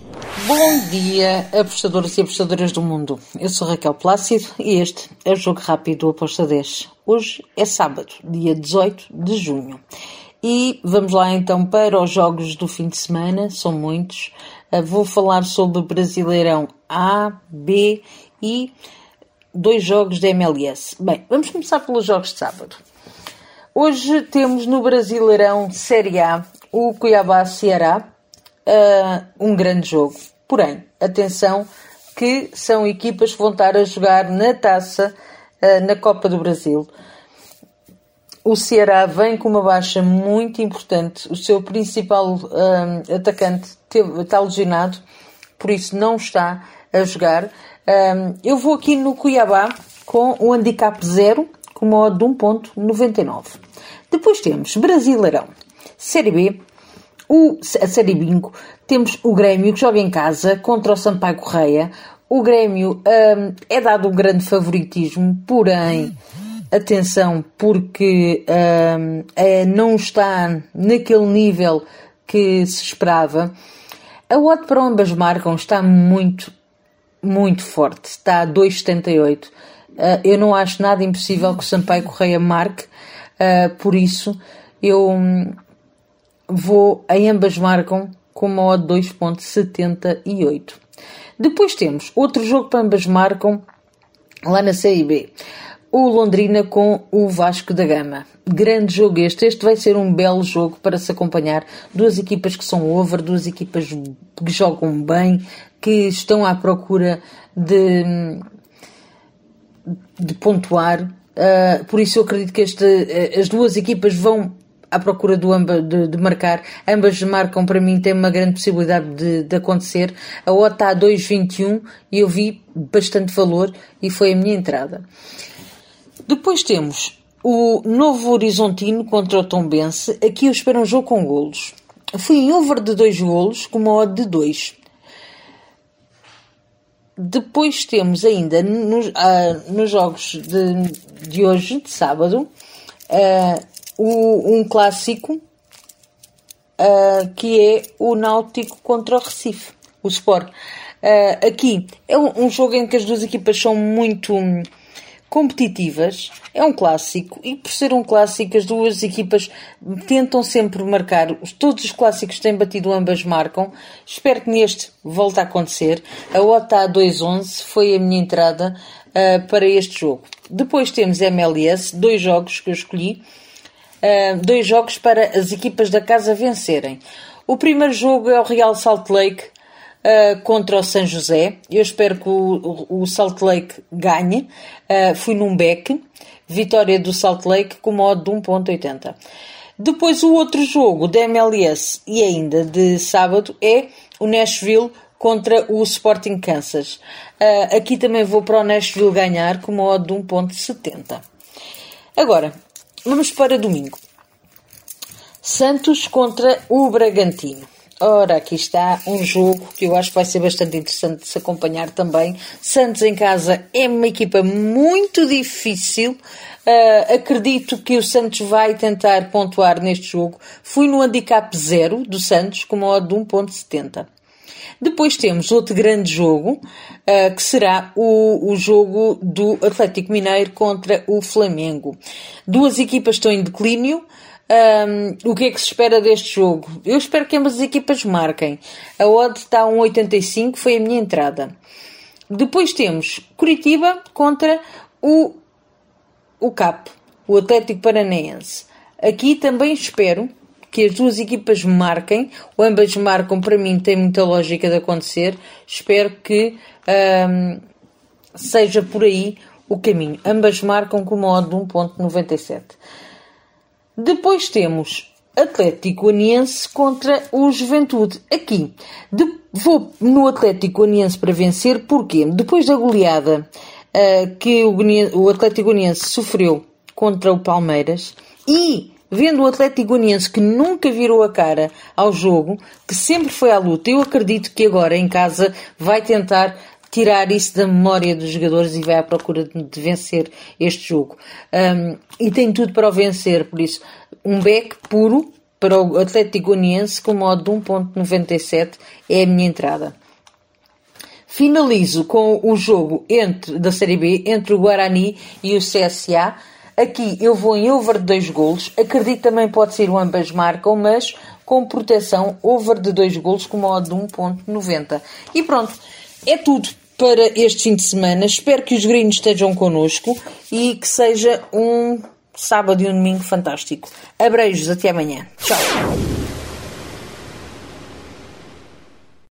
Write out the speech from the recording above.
Bom dia, apostadores e apostadoras do mundo. Eu sou Raquel Plácido e este é o Jogo Rápido do Aposta 10. Hoje é sábado, dia 18 de junho. E vamos lá então para os jogos do fim de semana, são muitos. Uh, vou falar sobre Brasileirão A, B e dois jogos da MLS. Bem, vamos começar pelos jogos de sábado. Hoje temos no Brasileirão Série A o Cuiabá Ceará, uh, um grande jogo. Porém, atenção que são equipas que vão estar a jogar na taça uh, na Copa do Brasil. O Ceará vem com uma baixa muito importante. O seu principal uh, atacante teve, está lesionado, por isso não está a jogar. eu vou aqui no Cuiabá com o handicap 0 com uma odd de 1.99. Depois temos Brasileirão, Série B, o, a Série Bingo, temos o Grêmio que joga em casa contra o Sampaio Correia. O Grêmio um, é dado um grande favoritismo, porém, atenção, porque um, é, não está naquele nível que se esperava. A odd para ambas marcam está muito, muito forte. Está a 2,78. Uh, eu não acho nada impossível que o Sampaio Correia marque, uh, por isso eu hum, vou, em ambas marcam com uma odd 2.78. Depois temos outro jogo para ambas marcam lá na Série B. O Londrina com o Vasco da Gama. Grande jogo este. Este vai ser um belo jogo para se acompanhar. Duas equipas que são over, duas equipas que jogam bem, que estão à procura de, de pontuar. Uh, por isso eu acredito que este, as duas equipas vão à procura do amba, de, de, marcar. Ambas marcam, para mim, tem uma grande possibilidade de, de acontecer. A OTA está a 2,21 e eu vi bastante valor e foi a minha entrada. Depois temos o Novo Horizontino contra o Tombense. Aqui eu espero um jogo com golos. Fui em over de 2 golos com uma odd de 2. Depois temos ainda nos, ah, nos jogos de, de hoje, de sábado, uh, o, um clássico uh, que é o Náutico contra o Recife, o Sport. Uh, aqui é um, um, jogo em que as duas equipas são muito hum, competitivas, é um clássico e por ser um clássico as duas equipas tentam sempre marcar, todos os clássicos têm batido, ambas marcam, espero que neste volte a acontecer. A OTA 2-11 foi a minha entrada uh, para este jogo. Depois temos MLS, dois jogos que eu escolhi, uh, dois jogos para as equipas da casa vencerem. O primeiro jogo é o Real Salt Lake uh, contra o San José. Eu espero que o, o, Salt Lake ganhe. Uh, fui num beck. Vitória do Salt Lake com modo de 1.80. Depois o outro jogo da MLS e ainda de sábado é o Nashville contra o Sporting Kansas. Uh, aqui também vou para o Nashville ganhar com modo de 1.70. Agora, Vamos para domingo. Santos contra o Bragantino. Ora, aqui está um jogo que eu acho que vai ser bastante interessante de se acompanhar também. Santos em casa é uma equipa muito difícil. Uh, acredito que o Santos vai tentar pontuar neste jogo. Fui no handicap zero do Santos com uma odd de 1.70. Depois temos outro grande jogo, uh, que será o, o jogo do Atlético Mineiro contra o Flamengo. Duas equipas estão em declínio. Um, o que é que se espera deste jogo? Eu espero que ambas as equipas marquem. A odd está a 1,85, foi a minha entrada. Depois temos Curitiba contra o, o CAP, o Atlético Paranaense. Aqui também espero que as duas equipas marquem, ou ambas marcam, para mim tem muita lógica de acontecer. Espero que seja por aí o caminho. Ambas marcam com uma odd de 1.97. Depois temos Atlético Aniense contra o Juventude. Aqui, de, vou no Atlético Aniense para vencer, porque depois da goleada uh, que o, o Atlético Aniense sofreu contra o Palmeiras e vendo o Atlético Goianiense que nunca virou a cara ao jogo, que sempre foi à luta, eu acredito que agora em casa vai tentar tirar isso da memória dos jogadores e vai à procura de vencer este jogo. Um, e tem tudo para o vencer, por isso, um back puro para o Atlético Goianiense com modo de 1.97 é a minha entrada. Finalizo com o jogo entre, da Série B entre o Guarani e o CSA. Aqui eu vou em over de 2 golos. Acredito também pode ser o ambas marcam, mas com proteção over de 2 golos com modo de 1.90. E pronto, é tudo para este fim de semana. Espero que os gringos estejam connosco e que seja um sábado e um domingo fantástico. Abreijos, até amanhã. Tchau.